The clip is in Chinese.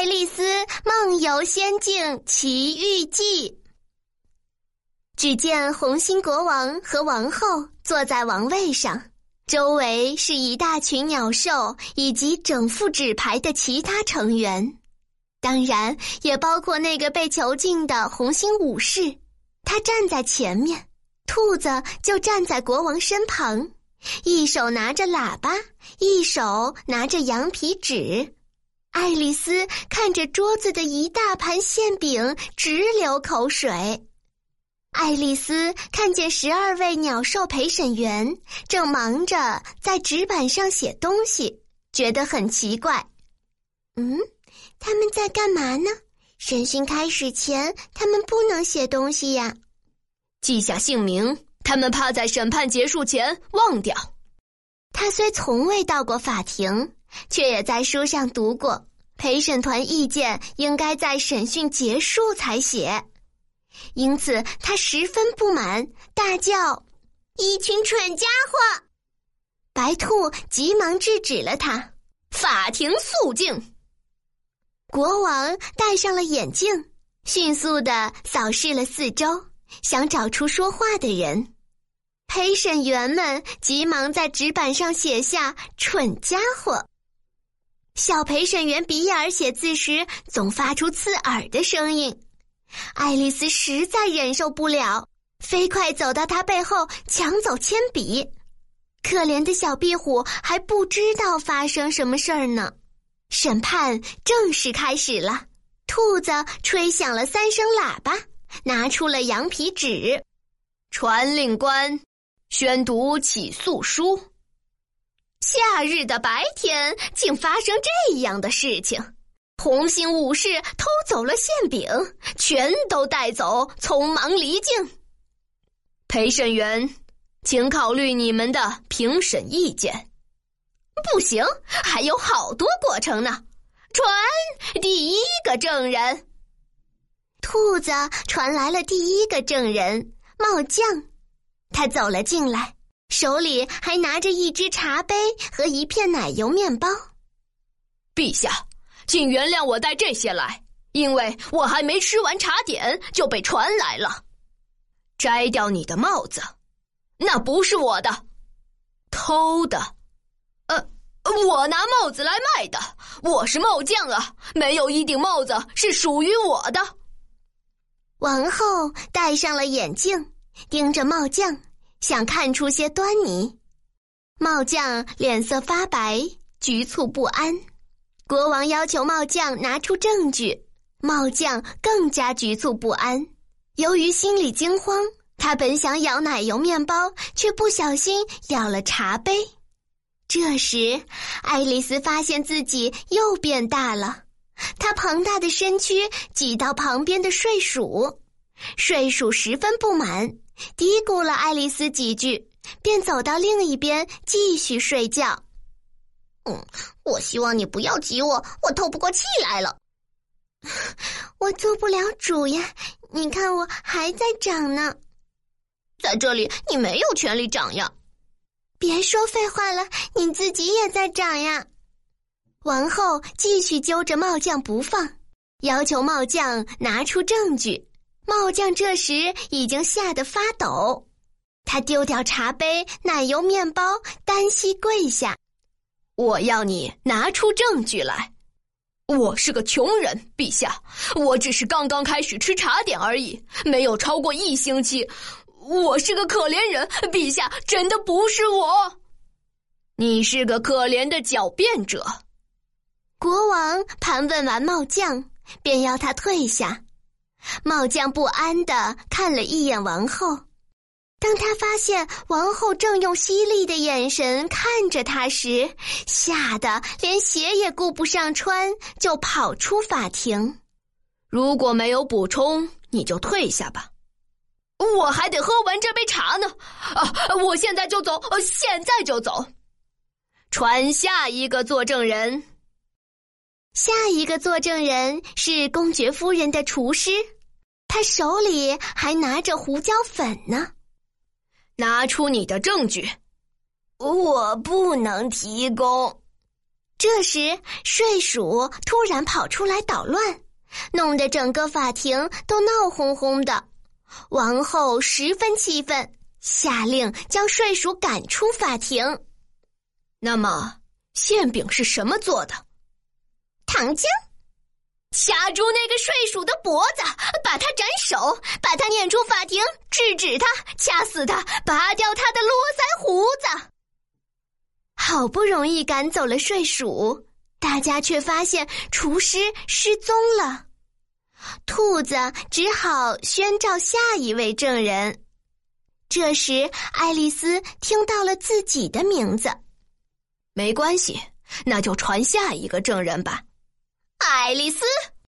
爱丽丝梦游仙境奇遇记》。只见红心国王和王后坐在王位上，周围是一大群鸟兽以及整副纸牌的其他成员，当然也包括那个被囚禁的红心武士。他站在前面，兔子就站在国王身旁，一手拿着喇叭，一手拿着羊皮纸。爱丽丝看着桌子的一大盘馅饼，直流口水。爱丽丝看见十二位鸟兽陪审员正忙着在纸板上写东西，觉得很奇怪。嗯，他们在干嘛呢？审讯开始前，他们不能写东西呀。记下姓名，他们怕在审判结束前忘掉。他虽从未到过法庭，却也在书上读过，陪审团意见应该在审讯结束才写。因此，他十分不满，大叫：“一群蠢家伙！”白兔急忙制止了他。法庭肃静。国王戴上了眼镜，迅速的扫视了四周，想找出说话的人。陪审员们急忙在纸板上写下“蠢家伙”。小陪审员比尔写字时总发出刺耳的声音。爱丽丝实在忍受不了，飞快走到他背后抢走铅笔。可怜的小壁虎还不知道发生什么事儿呢。审判正式开始了，兔子吹响了三声喇叭，拿出了羊皮纸。传令官，宣读起诉书。夏日的白天竟发生这样的事情。红心武士偷走了馅饼，全都带走，匆忙离境。陪审员，请考虑你们的评审意见。不行，还有好多过程呢。传第一个证人。兔子传来了第一个证人帽匠，他走了进来，手里还拿着一只茶杯和一片奶油面包。陛下。请原谅我带这些来，因为我还没吃完茶点就被传来了。摘掉你的帽子，那不是我的，偷的。呃，我拿帽子来卖的，我是帽匠啊，没有一顶帽子是属于我的。王后戴上了眼镜，盯着帽匠，想看出些端倪。帽匠脸色发白，局促不安。国王要求帽匠拿出证据，帽匠更加局促不安。由于心里惊慌，他本想咬奶油面包，却不小心咬了茶杯。这时，爱丽丝发现自己又变大了，她庞大的身躯挤到旁边的睡鼠，睡鼠十分不满，嘀咕了爱丽丝几句，便走到另一边继续睡觉。嗯，我希望你不要挤我，我透不过气来了。我做不了主呀，你看我还在长呢。在这里，你没有权利长呀。别说废话了，你自己也在长呀。王后继续揪着帽匠不放，要求帽匠拿出证据。帽匠这时已经吓得发抖，他丢掉茶杯、奶油面包，单膝跪下。我要你拿出证据来。我是个穷人，陛下，我只是刚刚开始吃茶点而已，没有超过一星期。我是个可怜人，陛下，真的不是我。你是个可怜的狡辩者。国王盘问完帽匠，便要他退下。帽匠不安的看了一眼王后。当他发现王后正用犀利的眼神看着他时，吓得连鞋也顾不上穿，就跑出法庭。如果没有补充，你就退下吧。我还得喝完这杯茶呢。啊，我现在就走，现在就走。传下一个作证人。下一个作证人是公爵夫人的厨师，他手里还拿着胡椒粉呢。拿出你的证据，我不能提供。这时，睡鼠突然跑出来捣乱，弄得整个法庭都闹哄哄的。王后十分气愤，下令将睡鼠赶出法庭。那么，馅饼是什么做的？长江。掐住那个睡鼠的脖子，把他斩首，把他撵出法庭，制止他，掐死他，拔掉他的络腮胡子。好不容易赶走了睡鼠，大家却发现厨师失踪了。兔子只好宣召下一位证人。这时，爱丽丝听到了自己的名字。没关系，那就传下一个证人吧。爱丽丝。